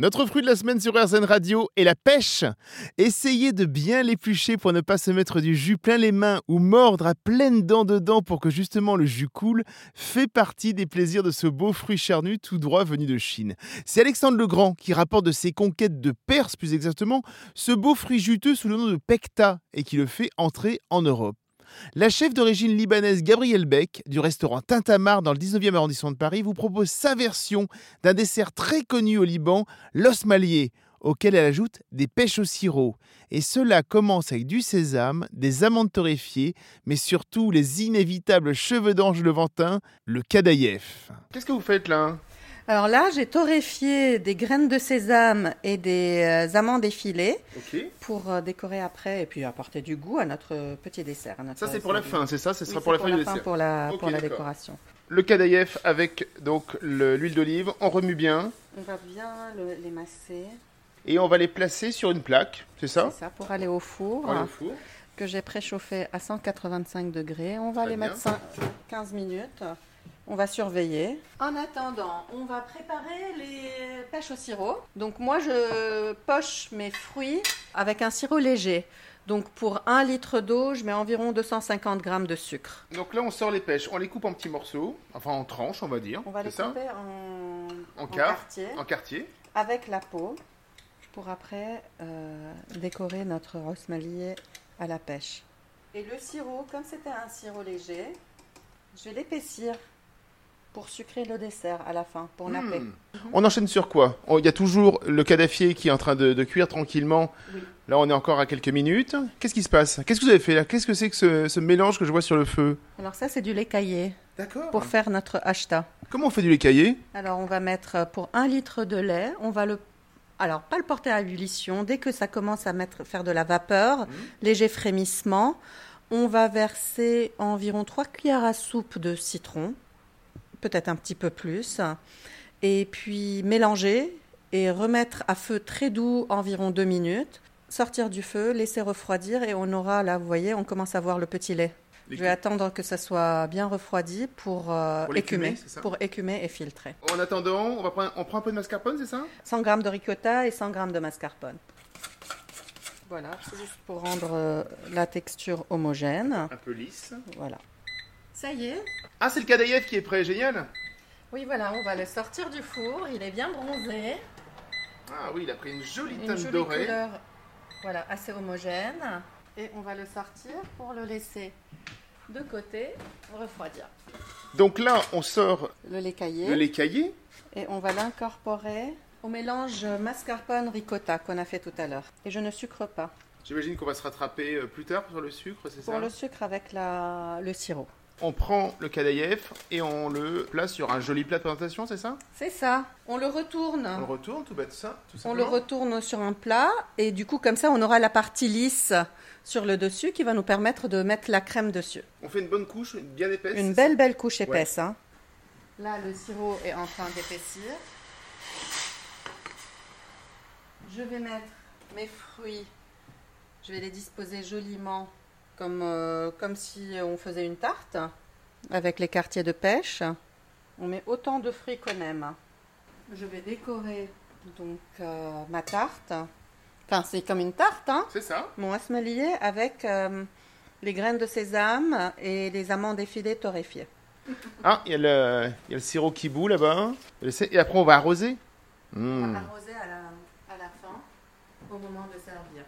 Notre fruit de la semaine sur RZN Radio est la pêche. Essayez de bien l'éplucher pour ne pas se mettre du jus plein les mains ou mordre à pleines dents dedans pour que justement le jus coule fait partie des plaisirs de ce beau fruit charnu tout droit venu de Chine. C'est Alexandre Legrand qui rapporte de ses conquêtes de Perse plus exactement ce beau fruit juteux sous le nom de pecta et qui le fait entrer en Europe. La chef d'origine libanaise Gabrielle Beck, du restaurant Tintamar dans le 19e arrondissement de Paris, vous propose sa version d'un dessert très connu au Liban, l'osmalier, auquel elle ajoute des pêches au sirop. Et cela commence avec du sésame, des amandes torréfiées, mais surtout les inévitables cheveux d'ange levantin, le kadaïef. Qu'est-ce que vous faites là? Alors là, j'ai torréfié des graines de sésame et des euh, amandes effilées pour euh, décorer après et puis apporter du goût à notre petit dessert. ça, c'est pour la fin, c'est ça Ce sera pour la fin du dessert pour la, pour la décoration. Le kadaïef avec donc l'huile d'olive, on remue bien. On va bien les masser. Et on va les placer sur une plaque, c'est ça? C'est ça, pour aller au four. Pour aller au four. Que j'ai préchauffé à 185 degrés. On va les mettre 15 minutes. On va surveiller. En attendant, on va préparer les pêches au sirop. Donc moi, je poche mes fruits avec un sirop léger. Donc pour un litre d'eau, je mets environ 250 grammes de sucre. Donc là, on sort les pêches, on les coupe en petits morceaux, enfin en tranches, on va dire. On va les couper en, en, quartier, en quartier. Avec la peau, pour après euh, décorer notre rosmalier à la pêche. Et le sirop, comme c'était un sirop léger, je vais l'épaissir pour sucrer le dessert à la fin, pour napper. Hmm. On enchaîne sur quoi? Il y a toujours le cadafier qui est en train de, cuire tranquillement. Là, on est encore à quelques minutes. Qu'est-ce qui se passe? Qu'est-ce que vous avez fait là? Qu'est-ce que c'est que ce, mélange que je vois sur le feu? Alors ça, c'est du lait caillé. D'accord. Pour faire notre ashta. Comment on fait du lait caillé? Alors, on va mettre euh, pour un litre de lait, on va le alors, pas le porter à l'ébullition. Dès que ça commence à mettre, faire de la vapeur, hmm. léger frémissement, on va verser environ 3 cuillères à soupe de citron peut-être un petit peu plus, et puis mélanger et remettre à feu très doux environ deux minutes, sortir du feu, laisser refroidir et on aura là, vous voyez, on commence à voir le petit lait. Je vais attendre que ça soit bien refroidi pour, euh, écumer, pour écumer et filtrer. En attendant, on, va prendre, on prend un peu de mascarpone, c'est ça? 100 g de ricotta et 100 g de mascarpone. Voilà, c'est juste pour rendre euh, la texture homogène. Un peu lisse. Voilà. Ça y est. Ah, c'est le Kadaïev qui est prêt, génial. Oui, voilà, on va le sortir du four. Il est bien bronzé. Ah oui, il a pris une jolie une teinte dorée. Couleur, voilà, assez homogène. Et on va le sortir pour le laisser de côté refroidir. Donc là, on sort le lait caillé. Le lait caillé. Et on va l'incorporer au mélange mascarpone ricotta qu'on a fait tout à l'heure. Et je ne sucre pas. J'imagine qu'on va se rattraper euh, plus tard sur le sucre, c'est ça? Pour le sucre avec la... le sirop on prend le kadaïef et on le place sur un joli plat de présentation, c'est ça? C'est ça. On le retourne. On le retourne, tout bête ça. Tout on le retourne sur un plat et du coup comme ça on aura la partie lisse sur le dessus qui va nous permettre de mettre la crème dessus. On fait une bonne couche, bien épaisse. Une belle belle couche épaisse. Hein. Là le sirop est en train d'épaissir. Je vais mettre mes fruits. Je vais les disposer joliment comme, euh, comme si on faisait une tarte avec les quartiers de pêche. On met autant de fruits qu'on aime. Je vais décorer donc euh, ma tarte. Enfin, c'est comme une tarte, hein C'est ça. Mon asmelier avec euh, les graines de sésame et les amandes effilées torréfiées. Ah, il y, a le sirop qui bout là-bas. Et après, on va arroser. On va hmm. arroser à la, à la fin, au moment de servir.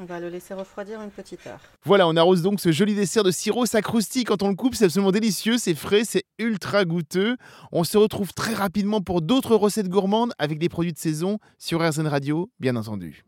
On va le laisser refroidir une petite heure. Voilà, on arrose donc ce joli dessert de sirop. Ça croustille quand on le coupe, c'est absolument délicieux, c'est frais, c'est ultra goûteux. On se retrouve très rapidement pour d'autres recettes gourmandes avec des produits de saison sur RZN Radio, bien entendu.